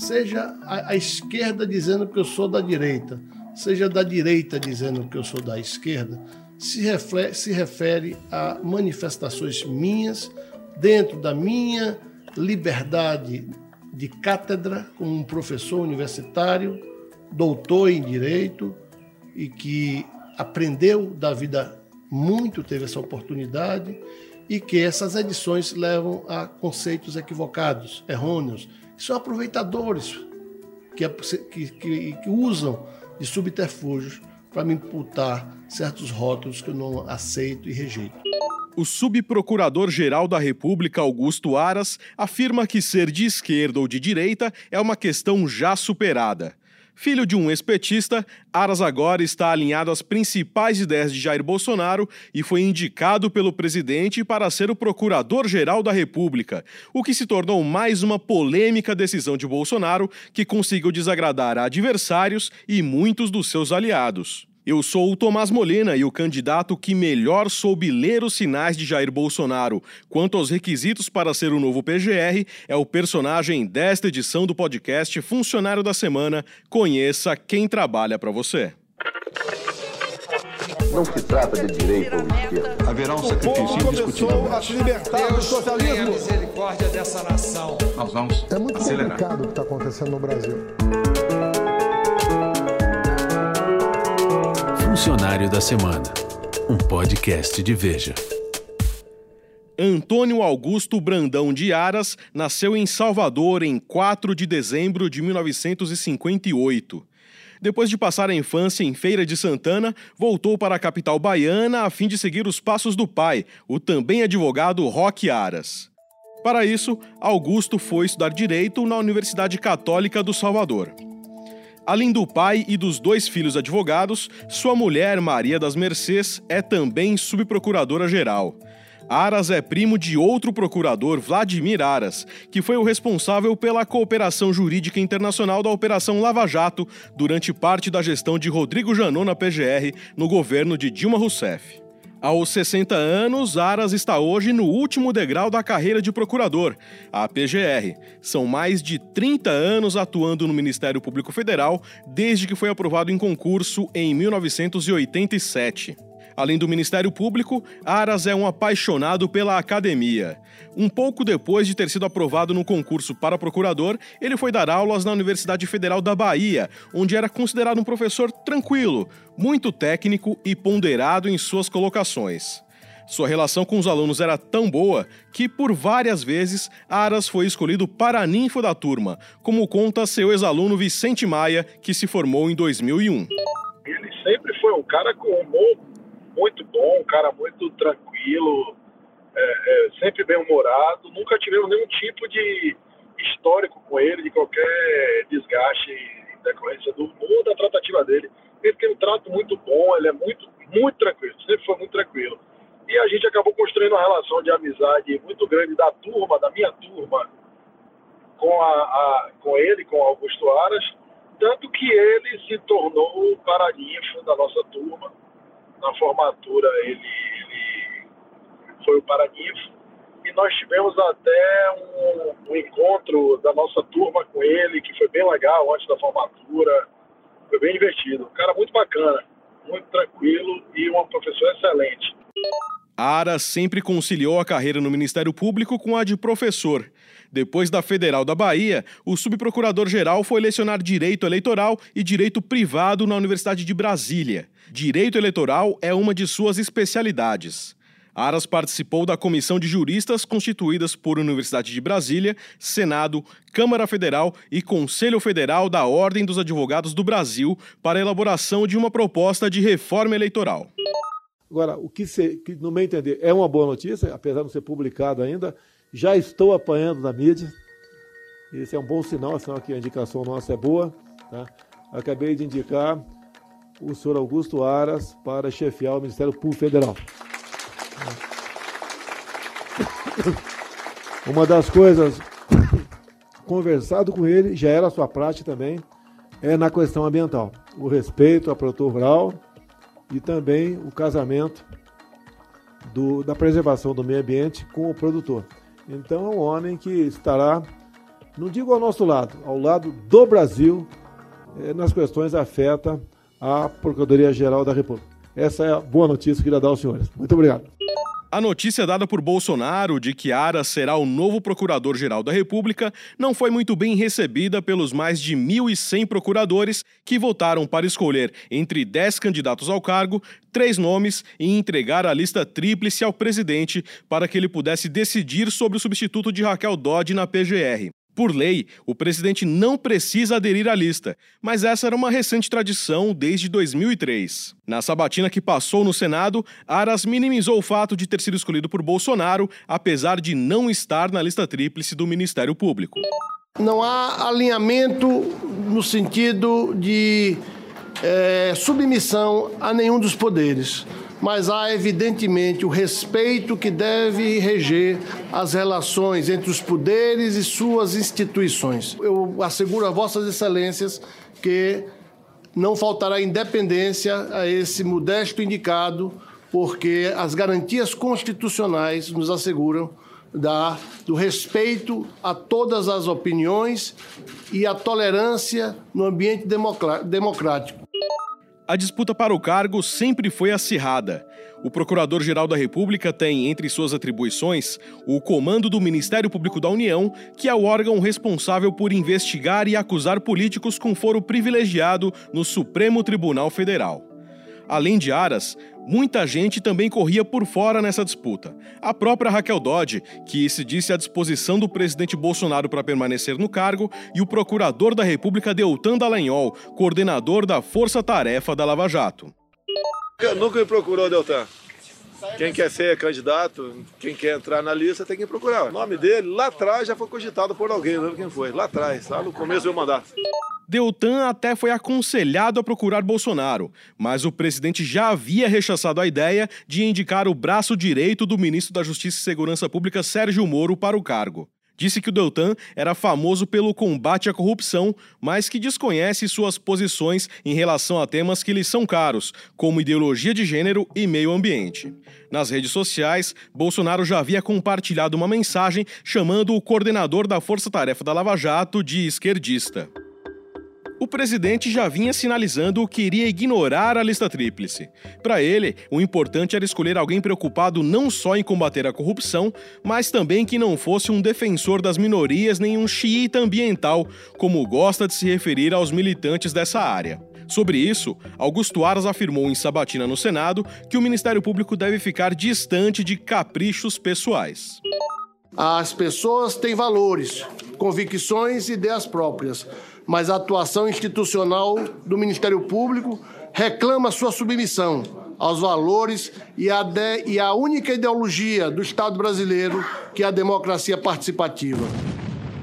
seja a, a esquerda dizendo que eu sou da direita, seja da direita dizendo que eu sou da esquerda, se, se refere a manifestações minhas dentro da minha liberdade de cátedra como um professor universitário, doutor em direito e que aprendeu da vida muito, teve essa oportunidade e que essas edições levam a conceitos equivocados, errôneos, são aproveitadores que, que, que, que usam de subterfúgios para me imputar certos rótulos que eu não aceito e rejeito. O subprocurador-geral da República, Augusto Aras, afirma que ser de esquerda ou de direita é uma questão já superada. Filho de um ex-petista, Aras agora está alinhado às principais ideias de Jair Bolsonaro e foi indicado pelo presidente para ser o procurador-geral da República, o que se tornou mais uma polêmica decisão de Bolsonaro que conseguiu desagradar adversários e muitos dos seus aliados. Eu sou o Tomás Molina e o candidato que melhor soube ler os sinais de Jair Bolsonaro quanto aos requisitos para ser o novo PGR é o personagem desta edição do podcast Funcionário da Semana. Conheça quem trabalha para você. Não se trata de direito ou esquerda. Haverá um sacrifício indiscutível. a se libertar do socialismo. a misericórdia dessa nação. Nós vamos É muito acelerar. complicado o que está acontecendo no Brasil. Funcionário da Semana, um podcast de Veja. Antônio Augusto Brandão de Aras nasceu em Salvador em 4 de dezembro de 1958. Depois de passar a infância em Feira de Santana, voltou para a capital baiana a fim de seguir os passos do pai, o também advogado Roque Aras. Para isso, Augusto foi estudar direito na Universidade Católica do Salvador. Além do pai e dos dois filhos advogados, sua mulher, Maria das Mercês, é também subprocuradora-geral. Aras é primo de outro procurador, Vladimir Aras, que foi o responsável pela cooperação jurídica internacional da Operação Lava Jato durante parte da gestão de Rodrigo Janot na PGR no governo de Dilma Rousseff. Aos 60 anos, Aras está hoje no último degrau da carreira de procurador, a PGR. São mais de 30 anos atuando no Ministério Público Federal, desde que foi aprovado em concurso em 1987. Além do Ministério Público, Aras é um apaixonado pela academia. Um pouco depois de ter sido aprovado no concurso para procurador, ele foi dar aulas na Universidade Federal da Bahia, onde era considerado um professor tranquilo, muito técnico e ponderado em suas colocações. Sua relação com os alunos era tão boa que, por várias vezes, Aras foi escolhido paraninfo da turma, como conta seu ex-aluno Vicente Maia, que se formou em 2001. Ele sempre foi um cara com humor muito bom, um cara muito tranquilo, é, é, sempre bem-humorado. Nunca tivemos nenhum tipo de histórico com ele, de qualquer desgaste em decorrência do humor, da tratativa dele. Ele tem um trato muito bom, ele é muito, muito tranquilo, sempre foi muito tranquilo. E a gente acabou construindo uma relação de amizade muito grande da turma, da minha turma, com, a, a com ele, com Augusto Aras, tanto que ele se tornou o paraninfo da nossa turma. Na formatura ele, ele foi o paraninfo e nós tivemos até um, um encontro da nossa turma com ele, que foi bem legal antes da formatura, foi bem divertido. Um cara muito bacana, muito tranquilo e um professor excelente. Aras sempre conciliou a carreira no Ministério Público com a de professor. Depois da Federal da Bahia, o subprocurador-geral foi lecionar Direito Eleitoral e Direito Privado na Universidade de Brasília. Direito Eleitoral é uma de suas especialidades. Aras participou da comissão de juristas constituídas por Universidade de Brasília, Senado, Câmara Federal e Conselho Federal da Ordem dos Advogados do Brasil para a elaboração de uma proposta de reforma eleitoral. Agora, o que, se, que, no meu entender, é uma boa notícia, apesar de não ser publicado ainda, já estou apanhando na mídia. Esse é um bom sinal, sinal que a indicação nossa é boa. Tá? Acabei de indicar o senhor Augusto Aras para chefiar o Ministério Público Federal. Uma das coisas, conversado com ele, já era a sua prática também, é na questão ambiental. O respeito ao produtor rural e também o casamento do, da preservação do meio ambiente com o produtor. Então é um homem que estará não digo ao nosso lado, ao lado do Brasil, eh, nas questões afeta a Procuradoria-Geral da República. Essa é a boa notícia que queria dar aos senhores. Muito obrigado. A notícia dada por Bolsonaro de que Aras será o novo procurador-geral da República não foi muito bem recebida pelos mais de 1.100 procuradores que votaram para escolher entre 10 candidatos ao cargo, três nomes e entregar a lista tríplice ao presidente para que ele pudesse decidir sobre o substituto de Raquel Dodge na PGR. Por lei, o presidente não precisa aderir à lista, mas essa era uma recente tradição desde 2003. Na sabatina que passou no Senado, Aras minimizou o fato de ter sido escolhido por Bolsonaro, apesar de não estar na lista tríplice do Ministério Público. Não há alinhamento no sentido de é, submissão a nenhum dos poderes mas há evidentemente o respeito que deve reger as relações entre os poderes e suas instituições. Eu asseguro a Vossas Excelências que não faltará independência a esse modesto indicado, porque as garantias constitucionais nos asseguram da, do respeito a todas as opiniões e a tolerância no ambiente democrático. A disputa para o cargo sempre foi acirrada. O Procurador-Geral da República tem, entre suas atribuições, o comando do Ministério Público da União, que é o órgão responsável por investigar e acusar políticos com foro privilegiado no Supremo Tribunal Federal. Além de Aras, muita gente também corria por fora nessa disputa. A própria Raquel Dodge, que se disse à disposição do presidente Bolsonaro para permanecer no cargo, e o procurador da República Deltan Dallagnol, coordenador da Força Tarefa da Lava Jato. Nunca me procurou, Deltan. Quem quer ser candidato, quem quer entrar na lista, tem que procurar. O nome dele, lá atrás, já foi cogitado por alguém, não lembro quem foi. Lá atrás, lá no começo do mandato. Deltan até foi aconselhado a procurar Bolsonaro, mas o presidente já havia rechaçado a ideia de indicar o braço direito do ministro da Justiça e Segurança Pública, Sérgio Moro, para o cargo. Disse que o Deltan era famoso pelo combate à corrupção, mas que desconhece suas posições em relação a temas que lhe são caros, como ideologia de gênero e meio ambiente. Nas redes sociais, Bolsonaro já havia compartilhado uma mensagem chamando o coordenador da Força Tarefa da Lava Jato de esquerdista o presidente já vinha sinalizando que iria ignorar a lista tríplice. Para ele, o importante era escolher alguém preocupado não só em combater a corrupção, mas também que não fosse um defensor das minorias nem um xiita ambiental, como gosta de se referir aos militantes dessa área. Sobre isso, Augusto Aras afirmou em Sabatina no Senado que o Ministério Público deve ficar distante de caprichos pessoais. As pessoas têm valores, convicções e ideias próprias mas a atuação institucional do Ministério Público reclama sua submissão aos valores e à, de, única ideologia do Estado brasileiro, que é a democracia participativa.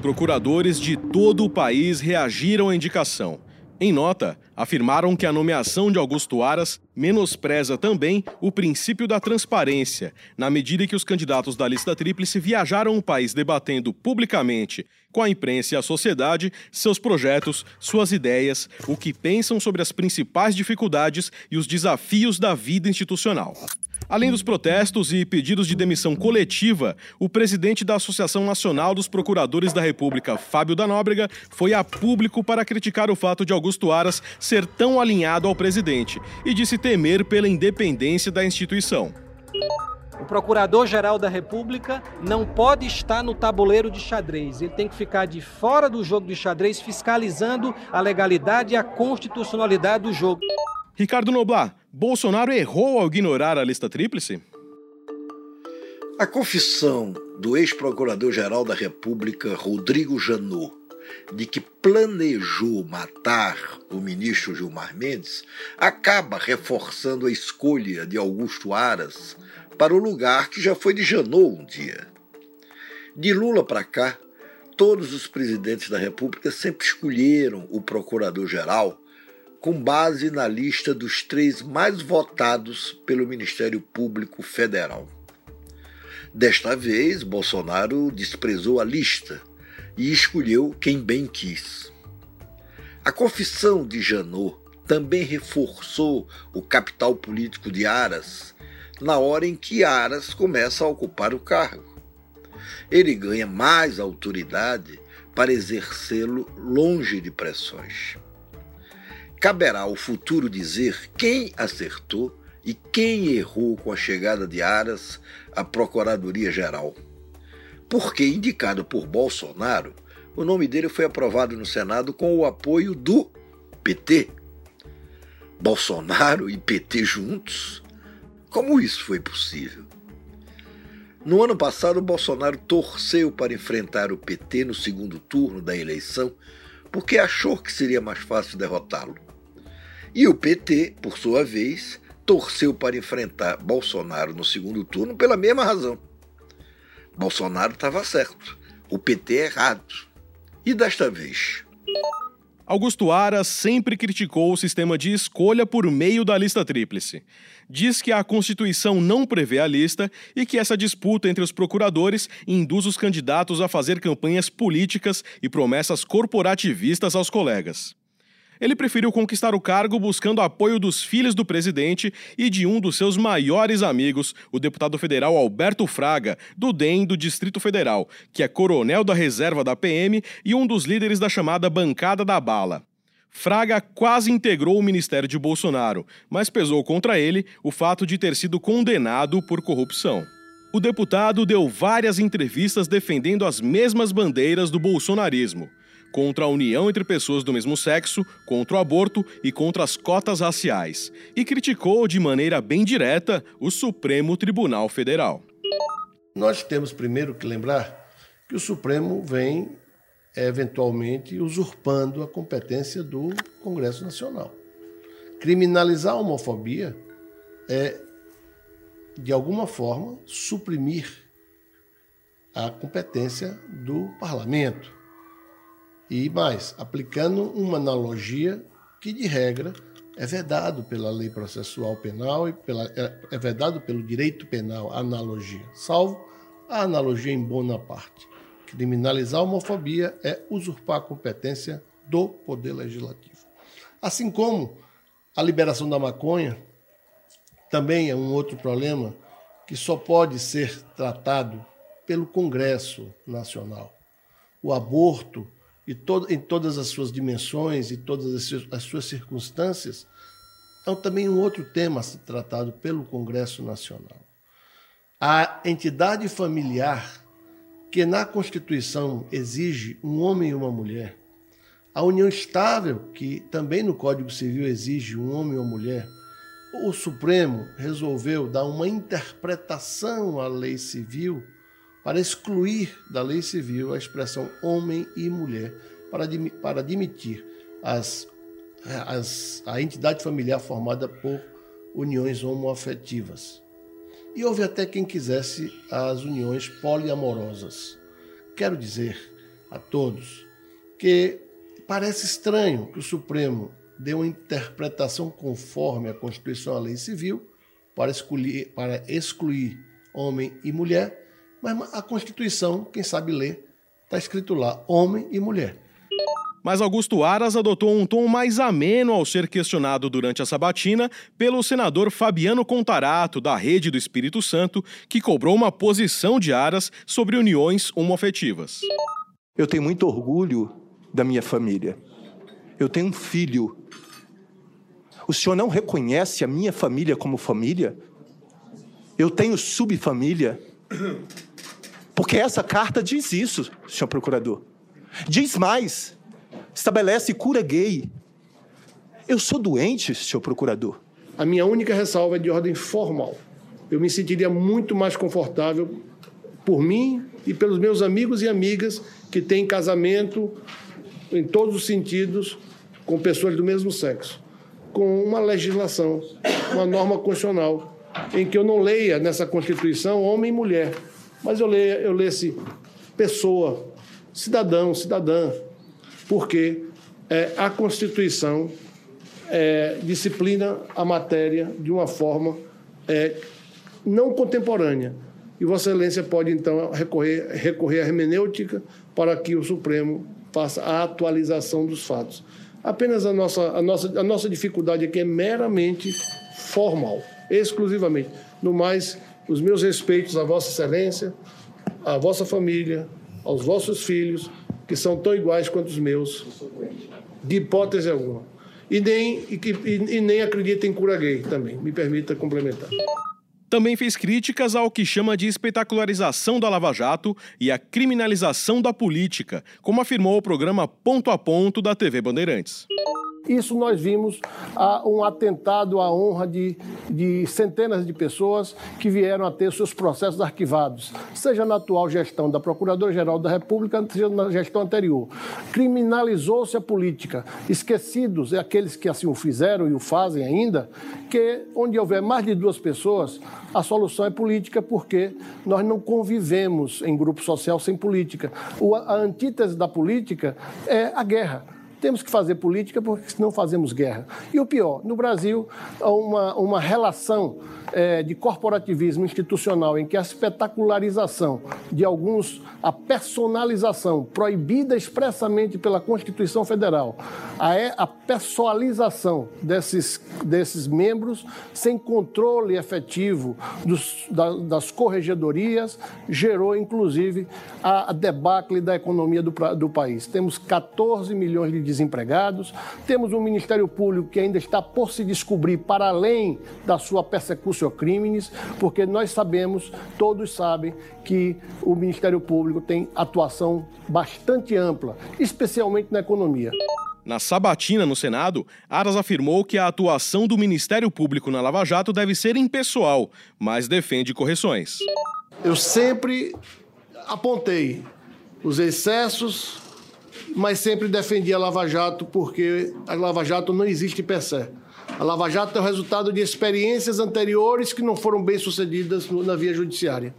Procuradores de todo o país reagiram à indicação. Em nota, afirmaram que a nomeação de Augusto Aras menospreza também o princípio da transparência, na medida que os candidatos da lista tríplice viajaram o país debatendo publicamente com a imprensa e a sociedade seus projetos, suas ideias, o que pensam sobre as principais dificuldades e os desafios da vida institucional. Além dos protestos e pedidos de demissão coletiva, o presidente da Associação Nacional dos Procuradores da República, Fábio da Nóbrega, foi a público para criticar o fato de Augusto Aras ser tão alinhado ao presidente e disse temer pela independência da instituição. O Procurador-Geral da República não pode estar no tabuleiro de xadrez. Ele tem que ficar de fora do jogo de xadrez, fiscalizando a legalidade e a constitucionalidade do jogo. Ricardo Noblar, Bolsonaro errou ao ignorar a lista tríplice? A confissão do ex-procurador-geral da República, Rodrigo Janot, de que planejou matar o ministro Gilmar Mendes, acaba reforçando a escolha de Augusto Aras para o lugar que já foi de Janot um dia. De Lula para cá, todos os presidentes da República sempre escolheram o procurador-geral com base na lista dos três mais votados pelo Ministério Público Federal. Desta vez, Bolsonaro desprezou a lista e escolheu quem bem quis. A confissão de Janot também reforçou o capital político de Aras na hora em que Aras começa a ocupar o cargo. Ele ganha mais autoridade para exercê-lo longe de pressões. Caberá ao futuro dizer quem acertou e quem errou com a chegada de Aras à Procuradoria-Geral. Porque, indicado por Bolsonaro, o nome dele foi aprovado no Senado com o apoio do PT. Bolsonaro e PT juntos? Como isso foi possível? No ano passado, Bolsonaro torceu para enfrentar o PT no segundo turno da eleição porque achou que seria mais fácil derrotá-lo. E o PT, por sua vez, torceu para enfrentar Bolsonaro no segundo turno pela mesma razão. Bolsonaro estava certo, o PT errado. E desta vez? Augusto Aras sempre criticou o sistema de escolha por meio da lista tríplice. Diz que a Constituição não prevê a lista e que essa disputa entre os procuradores induz os candidatos a fazer campanhas políticas e promessas corporativistas aos colegas. Ele preferiu conquistar o cargo buscando apoio dos filhos do presidente e de um dos seus maiores amigos, o deputado federal Alberto Fraga, do DEM do Distrito Federal, que é coronel da reserva da PM e um dos líderes da chamada Bancada da Bala. Fraga quase integrou o ministério de Bolsonaro, mas pesou contra ele o fato de ter sido condenado por corrupção. O deputado deu várias entrevistas defendendo as mesmas bandeiras do bolsonarismo contra a união entre pessoas do mesmo sexo, contra o aborto e contra as cotas raciais, e criticou de maneira bem direta o Supremo Tribunal Federal. Nós temos primeiro que lembrar que o Supremo vem eventualmente usurpando a competência do Congresso Nacional. Criminalizar a homofobia é, de alguma forma, suprimir a competência do parlamento. E mais, aplicando uma analogia que, de regra, é vedado pela lei processual penal e pela, é, é vedado pelo direito penal, a analogia, salvo a analogia em Bonaparte. Criminalizar a homofobia é usurpar a competência do Poder Legislativo. Assim como a liberação da maconha também é um outro problema que só pode ser tratado pelo Congresso Nacional. O aborto e todo, em todas as suas dimensões e todas as, as suas circunstâncias, é também um outro tema a ser tratado pelo Congresso Nacional. A entidade familiar, que na Constituição exige um homem e uma mulher, a união estável, que também no Código Civil exige um homem e uma mulher, o Supremo resolveu dar uma interpretação à lei civil para excluir da lei civil a expressão homem e mulher, para, para admitir as, as, a entidade familiar formada por uniões homoafetivas. E houve até quem quisesse as uniões poliamorosas. Quero dizer a todos que parece estranho que o Supremo dê uma interpretação conforme a Constituição a lei civil para excluir, para excluir homem e mulher, mas a Constituição, quem sabe ler, está escrito lá: homem e mulher. Mas Augusto Aras adotou um tom mais ameno ao ser questionado durante a sabatina pelo senador Fabiano Contarato, da Rede do Espírito Santo, que cobrou uma posição de Aras sobre uniões homoafetivas. Eu tenho muito orgulho da minha família. Eu tenho um filho. O senhor não reconhece a minha família como família? Eu tenho subfamília. Porque essa carta diz isso, senhor procurador. Diz mais: estabelece cura gay. Eu sou doente, senhor procurador. A minha única ressalva é de ordem formal. Eu me sentiria muito mais confortável por mim e pelos meus amigos e amigas que têm casamento em todos os sentidos com pessoas do mesmo sexo, com uma legislação, uma norma constitucional, em que eu não leia nessa Constituição homem e mulher, mas eu leio, eu lesse pessoa, cidadão, cidadã, porque é, a Constituição é, disciplina a matéria de uma forma é, não contemporânea. E Vossa Excelência pode, então, recorrer, recorrer à hermenêutica para que o Supremo faça a atualização dos fatos. Apenas a nossa, a nossa, a nossa dificuldade aqui é meramente formal, exclusivamente. No mais, os meus respeitos a Vossa Excelência, à vossa família, aos vossos filhos que são tão iguais quanto os meus, de hipótese alguma. E nem, e, e, e nem acredita em cura gay também, me permita complementar. Também fez críticas ao que chama de espetacularização da Lava Jato e a criminalização da política, como afirmou o programa Ponto a Ponto da TV Bandeirantes. Isso nós vimos um atentado à honra de, de centenas de pessoas que vieram a ter seus processos arquivados, seja na atual gestão da Procuradora-Geral da República, seja na gestão anterior. Criminalizou-se a política. Esquecidos é aqueles que assim o fizeram e o fazem ainda, que onde houver mais de duas pessoas, a solução é política, porque nós não convivemos em grupo social sem política. a antítese da política é a guerra. Temos que fazer política porque senão fazemos guerra. E o pior, no Brasil, há uma, uma relação é, de corporativismo institucional em que a espetacularização de alguns, a personalização proibida expressamente pela Constituição Federal, a, é, a pessoalização desses, desses membros sem controle efetivo dos, da, das corregedorias, gerou inclusive a, a debacle da economia do, do país. Temos 14 milhões de desempregados, temos um Ministério Público que ainda está por se descobrir para além da sua persecução crimes, porque nós sabemos, todos sabem, que o Ministério Público tem atuação bastante ampla, especialmente na economia. Na sabatina no Senado, Aras afirmou que a atuação do Ministério Público na Lava Jato deve ser impessoal, mas defende correções. Eu sempre apontei os excessos, mas sempre defendi a Lava Jato porque a Lava Jato não existe per se. A Lava Jato é o resultado de experiências anteriores que não foram bem sucedidas na via judiciária.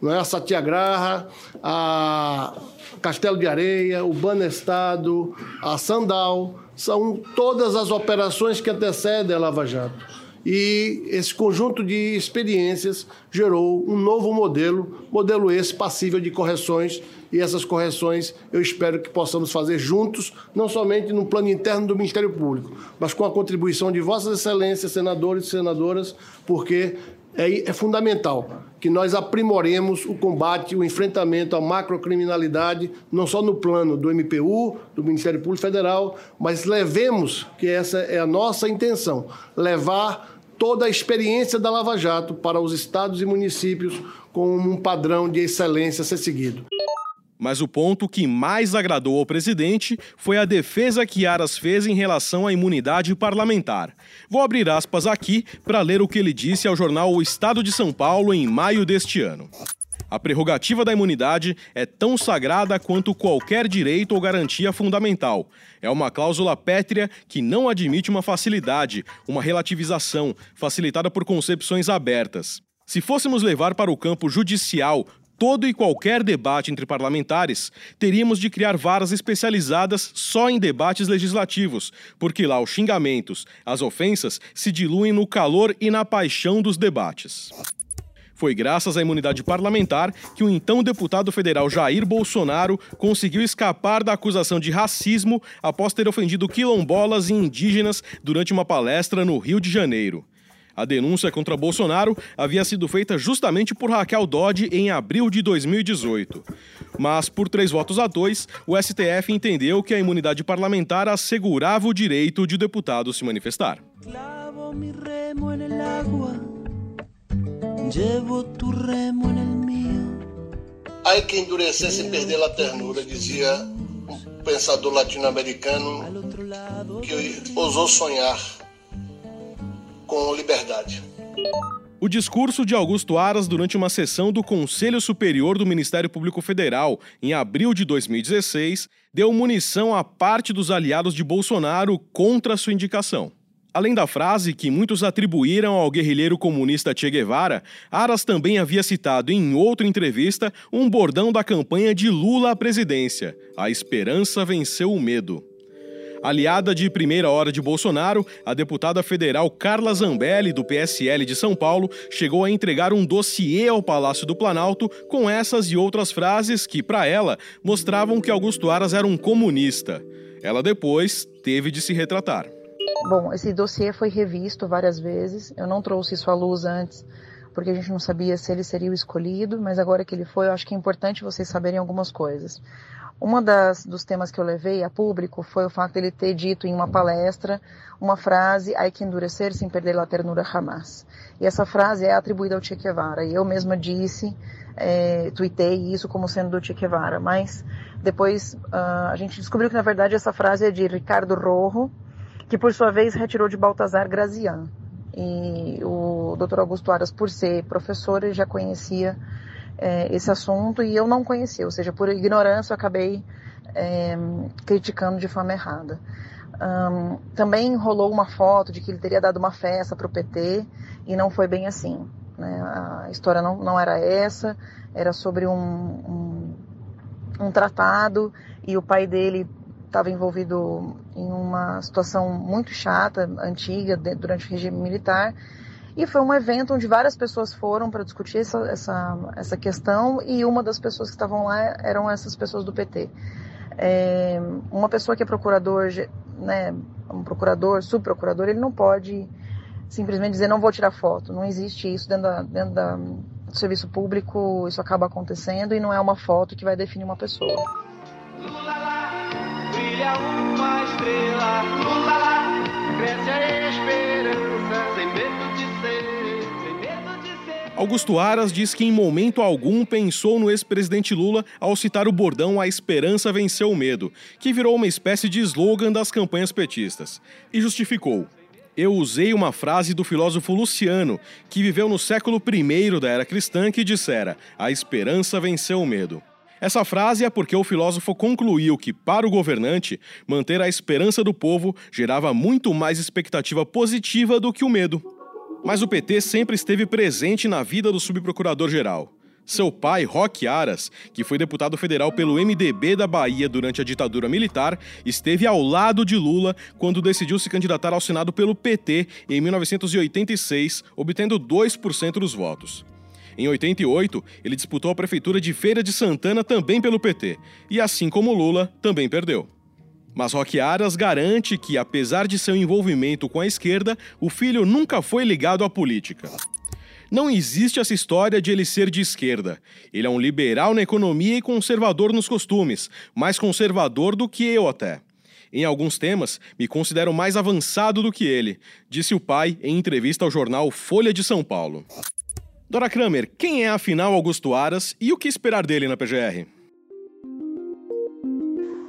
Não é a Satiagraha, a Castelo de Areia, o Banestado, a Sandal, são todas as operações que antecedem a Lava Jato. E esse conjunto de experiências gerou um novo modelo, modelo esse passível de correções. E essas correções eu espero que possamos fazer juntos, não somente no plano interno do Ministério Público, mas com a contribuição de Vossas Excelências, senadores e senadoras, porque é, é fundamental que nós aprimoremos o combate, o enfrentamento à macrocriminalidade, não só no plano do MPU, do Ministério Público Federal, mas levemos, que essa é a nossa intenção, levar toda a experiência da Lava Jato para os estados e municípios como um padrão de excelência a ser seguido. Mas o ponto que mais agradou ao presidente foi a defesa que Aras fez em relação à imunidade parlamentar. Vou abrir aspas aqui para ler o que ele disse ao jornal O Estado de São Paulo em maio deste ano. A prerrogativa da imunidade é tão sagrada quanto qualquer direito ou garantia fundamental. É uma cláusula pétrea que não admite uma facilidade, uma relativização, facilitada por concepções abertas. Se fôssemos levar para o campo judicial todo e qualquer debate entre parlamentares, teríamos de criar varas especializadas só em debates legislativos, porque lá os xingamentos, as ofensas se diluem no calor e na paixão dos debates. Foi graças à imunidade parlamentar que o então deputado federal Jair Bolsonaro conseguiu escapar da acusação de racismo após ter ofendido quilombolas e indígenas durante uma palestra no Rio de Janeiro. A denúncia contra Bolsonaro havia sido feita justamente por Raquel Dodge em abril de 2018. Mas, por três votos a dois, o STF entendeu que a imunidade parlamentar assegurava o direito de o deputado se manifestar. Ai que endurecer sem perder a ternura, dizia um pensador latino-americano que ousou sonhar com liberdade. O discurso de Augusto Aras durante uma sessão do Conselho Superior do Ministério Público Federal, em abril de 2016, deu munição a parte dos aliados de Bolsonaro contra sua indicação. Além da frase que muitos atribuíram ao guerrilheiro comunista Che Guevara, Aras também havia citado em outra entrevista um bordão da campanha de Lula à presidência: A esperança venceu o medo. Aliada de primeira hora de Bolsonaro, a deputada federal Carla Zambelli, do PSL de São Paulo, chegou a entregar um dossiê ao Palácio do Planalto com essas e outras frases que, para ela, mostravam que Augusto Aras era um comunista. Ela depois teve de se retratar. Bom, esse dossiê foi revisto várias vezes. Eu não trouxe isso à luz antes, porque a gente não sabia se ele seria o escolhido, mas agora que ele foi, eu acho que é importante vocês saberem algumas coisas. Uma das dos temas que eu levei a público foi o fato de ele ter dito em uma palestra uma frase "Hay que endurecer sem perder la ternura jamás". E essa frase é atribuída ao Che Guevara. E eu mesma disse, é, tuitei isso como sendo do Che Guevara, mas depois uh, a gente descobriu que na verdade essa frase é de Ricardo Rojo, que por sua vez retirou de Baltazar Grazian. E o Dr. Augusto Aras, por ser professor, já conhecia é, esse assunto e eu não conhecia, ou seja, por ignorância eu acabei é, criticando de forma errada. Um, também rolou uma foto de que ele teria dado uma festa para o PT e não foi bem assim. Né? A história não, não era essa, era sobre um, um, um tratado e o pai dele estava envolvido em uma situação muito chata, antiga, durante o regime militar e foi um evento onde várias pessoas foram para discutir essa, essa, essa questão e uma das pessoas que estavam lá eram essas pessoas do PT. É, uma pessoa que é procurador, né, um procurador, subprocurador, ele não pode simplesmente dizer não vou tirar foto. Não existe isso dentro, da, dentro da, do serviço público, isso acaba acontecendo e não é uma foto que vai definir uma pessoa. Brilha uma estrela, Lula cresce a esperança, sem medo Augusto Aras diz que em momento algum pensou no ex-presidente Lula ao citar o bordão A Esperança Venceu o Medo, que virou uma espécie de slogan das campanhas petistas, e justificou. Eu usei uma frase do filósofo Luciano, que viveu no século I da era cristã, que dissera: A esperança venceu o medo. Essa frase é porque o filósofo concluiu que, para o governante, manter a esperança do povo gerava muito mais expectativa positiva do que o medo. Mas o PT sempre esteve presente na vida do subprocurador-geral. Seu pai, Roque Aras, que foi deputado federal pelo MDB da Bahia durante a ditadura militar, esteve ao lado de Lula quando decidiu se candidatar ao Senado pelo PT em 1986, obtendo 2% dos votos. Em 88, ele disputou a prefeitura de Feira de Santana também pelo PT, e assim como Lula, também perdeu. Mas Roque Aras garante que, apesar de seu envolvimento com a esquerda, o filho nunca foi ligado à política. Não existe essa história de ele ser de esquerda. Ele é um liberal na economia e conservador nos costumes, mais conservador do que eu até. Em alguns temas, me considero mais avançado do que ele, disse o pai em entrevista ao jornal Folha de São Paulo. Dora Kramer, quem é afinal Augusto Aras e o que esperar dele na PGR?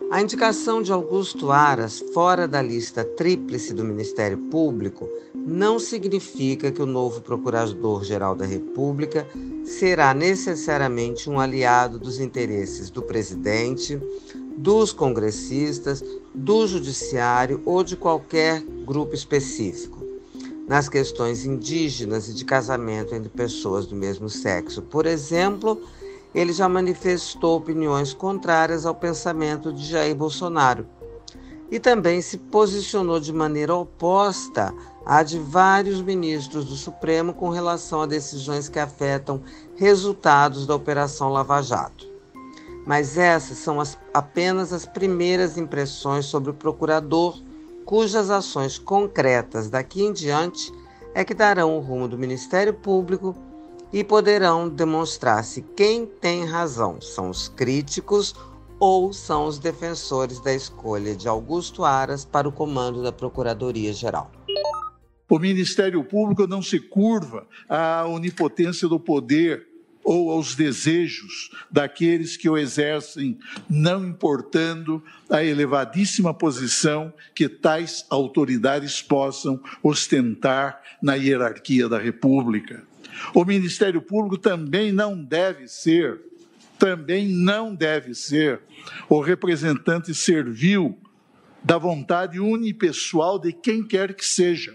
A indicação de Augusto Aras fora da lista tríplice do Ministério Público não significa que o novo Procurador-Geral da República será necessariamente um aliado dos interesses do presidente, dos congressistas, do judiciário ou de qualquer grupo específico. Nas questões indígenas e de casamento entre pessoas do mesmo sexo, por exemplo, ele já manifestou opiniões contrárias ao pensamento de Jair Bolsonaro e também se posicionou de maneira oposta à de vários ministros do Supremo com relação a decisões que afetam resultados da Operação Lava Jato. Mas essas são as, apenas as primeiras impressões sobre o procurador, cujas ações concretas daqui em diante é que darão o rumo do Ministério Público e poderão demonstrar se quem tem razão são os críticos ou são os defensores da escolha de Augusto Aras para o comando da Procuradoria-Geral. O Ministério Público não se curva à onipotência do poder ou aos desejos daqueles que o exercem, não importando a elevadíssima posição que tais autoridades possam ostentar na hierarquia da República. O Ministério Público também não deve ser, também não deve ser o representante servil da vontade unipessoal de quem quer que seja,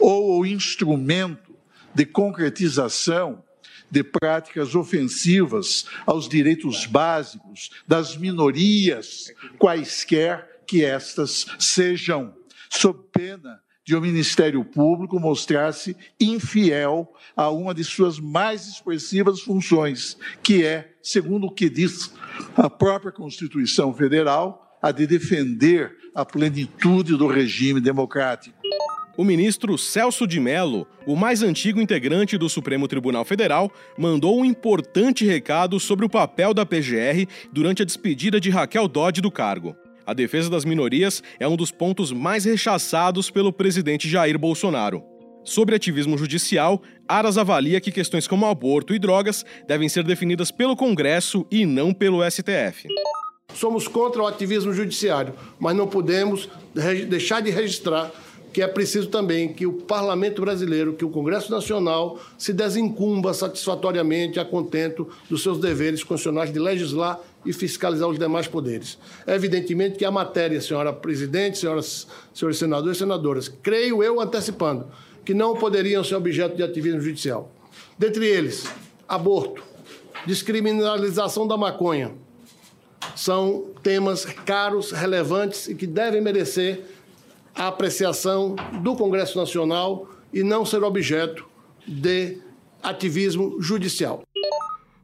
ou o instrumento de concretização de práticas ofensivas aos direitos básicos das minorias, quaisquer que estas sejam, sob pena de o Ministério Público mostrar-se infiel a uma de suas mais expressivas funções, que é, segundo o que diz a própria Constituição Federal, a de defender a plenitude do regime democrático. O ministro Celso de Mello, o mais antigo integrante do Supremo Tribunal Federal, mandou um importante recado sobre o papel da PGR durante a despedida de Raquel Dodge do cargo. A defesa das minorias é um dos pontos mais rechaçados pelo presidente Jair Bolsonaro. Sobre ativismo judicial, Aras avalia que questões como aborto e drogas devem ser definidas pelo Congresso e não pelo STF. Somos contra o ativismo judiciário, mas não podemos deixar de registrar que é preciso também que o Parlamento brasileiro, que o Congresso Nacional se desincumba satisfatoriamente a contento dos seus deveres constitucionais de legislar e fiscalizar os demais poderes. É evidentemente que a matéria, senhora presidente, senhoras, senhores senadores e senadoras, creio eu antecipando, que não poderiam ser objeto de ativismo judicial. Dentre eles, aborto, descriminalização da maconha, são temas caros, relevantes e que devem merecer a apreciação do Congresso Nacional e não ser objeto de ativismo judicial.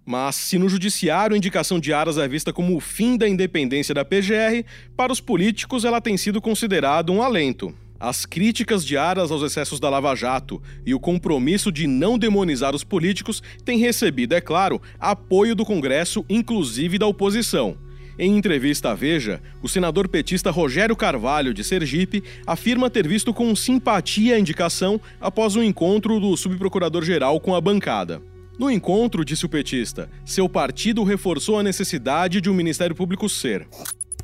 Mas, se no judiciário a indicação de Aras é vista como o fim da independência da PGR, para os políticos ela tem sido considerada um alento. As críticas de Aras aos excessos da Lava Jato e o compromisso de não demonizar os políticos têm recebido, é claro, apoio do Congresso, inclusive da oposição. Em entrevista à Veja, o senador petista Rogério Carvalho, de Sergipe, afirma ter visto com simpatia a indicação após um encontro do subprocurador-geral com a bancada. No encontro, disse o petista, seu partido reforçou a necessidade de um Ministério Público ser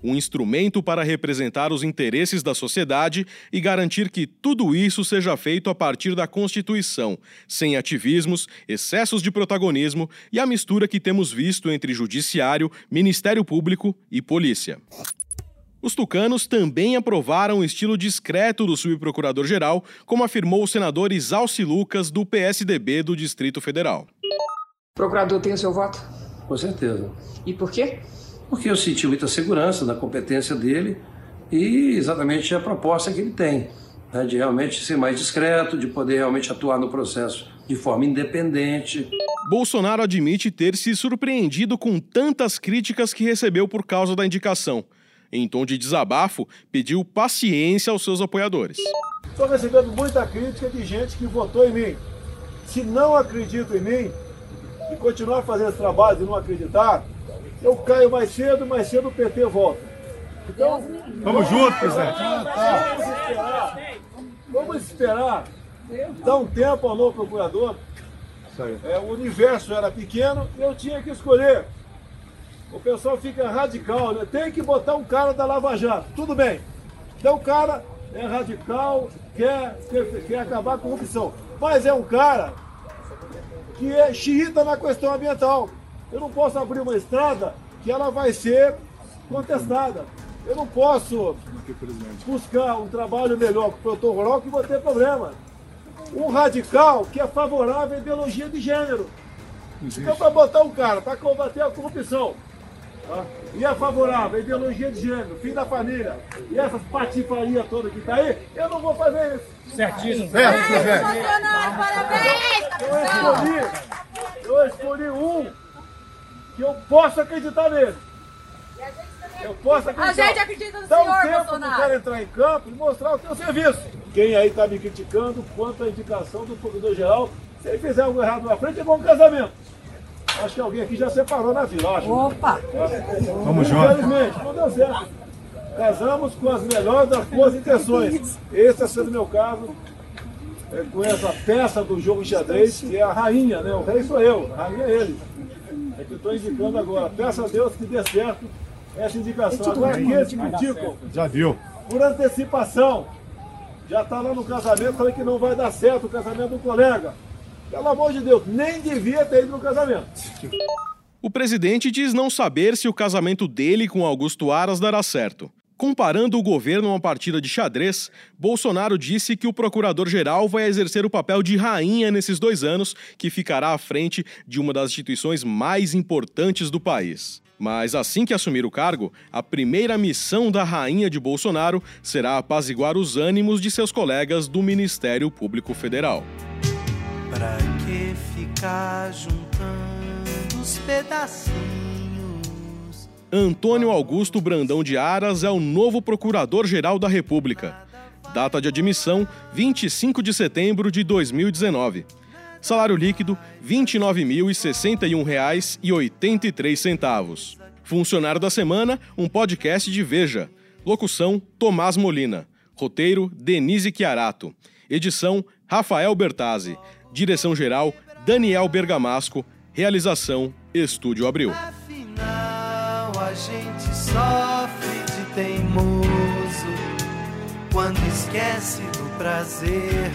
um instrumento para representar os interesses da sociedade e garantir que tudo isso seja feito a partir da Constituição, sem ativismos, excessos de protagonismo e a mistura que temos visto entre Judiciário, Ministério Público e Polícia. Os tucanos também aprovaram o estilo discreto do subprocurador-geral, como afirmou o senador Isalci Lucas, do PSDB do Distrito Federal. O procurador tem o seu voto? Com certeza. E por quê? Porque eu senti muita segurança na competência dele e exatamente a proposta que ele tem, né, de realmente ser mais discreto, de poder realmente atuar no processo de forma independente. Bolsonaro admite ter se surpreendido com tantas críticas que recebeu por causa da indicação. Em tom de desabafo, pediu paciência aos seus apoiadores. Estou recebendo muita crítica de gente que votou em mim. Se não acredita em mim e continuar fazendo esse trabalho e não acreditar, eu caio mais cedo, mais cedo o PT volta. Então, vamos juntos, presidente. Vamos esperar, vamos esperar, dar um tempo ao novo procurador. É, o universo era pequeno, eu tinha que escolher. O pessoal fica radical, né? tem que botar um cara da Lava Jato. Tudo bem. Então o cara é radical, quer, quer, quer acabar com a corrupção. Mas é um cara que é xiita na questão ambiental. Eu não posso abrir uma estrada que ela vai ser contestada. Eu não posso buscar um trabalho melhor para o produtor rural que vou ter problema. Um radical que é favorável à ideologia de gênero. Então, para botar um cara para combater a corrupção tá? e é favorável à ideologia de gênero, fim da família e essas patifarias todas que está aí, eu não vou fazer isso. Certíssimo. Certo, Parabéns! Eu escolhi, eu escolhi um que eu posso acreditar nele. Eu posso acreditar. A gente acredita no Dá senhor, um tempo Bolsonaro. cara entrar em campo e mostrar o seu serviço. Quem aí está me criticando quanto à indicação do procurador-geral, se ele fizer algo errado na frente, é bom casamento. Acho que alguém aqui já separou na vila, acho. Opa! Vamos junto. Infelizmente, não deu certo. Casamos com as melhores das boas intenções. Esse é sendo o meu caso. É, com essa peça do jogo de xadrez, que é a rainha, né? O rei sou eu, a rainha é ele. É que eu estou indicando agora. Peço a Deus que dê certo essa indicação. Agora aqueles que criticam Já viu. por antecipação, já está lá no casamento, falei que não vai dar certo o casamento do colega. Pelo amor de Deus, nem devia ter ido no casamento. O presidente diz não saber se o casamento dele com Augusto Aras dará certo. Comparando o governo a uma partida de xadrez, Bolsonaro disse que o procurador-geral vai exercer o papel de rainha nesses dois anos, que ficará à frente de uma das instituições mais importantes do país. Mas assim que assumir o cargo, a primeira missão da rainha de Bolsonaro será apaziguar os ânimos de seus colegas do Ministério Público Federal. Pra que ficar juntando os pedacinhos? Antônio Augusto Brandão de Aras é o novo Procurador-Geral da República. Data de admissão: 25 de setembro de 2019. Salário líquido: R$ 29.061,83. Funcionário da semana, um podcast de Veja. Locução: Tomás Molina. Roteiro: Denise Chiarato. Edição: Rafael Bertazzi. Direção-geral: Daniel Bergamasco. Realização: Estúdio Abril. Afinal, a gente sofre de teimoso quando esquece do prazer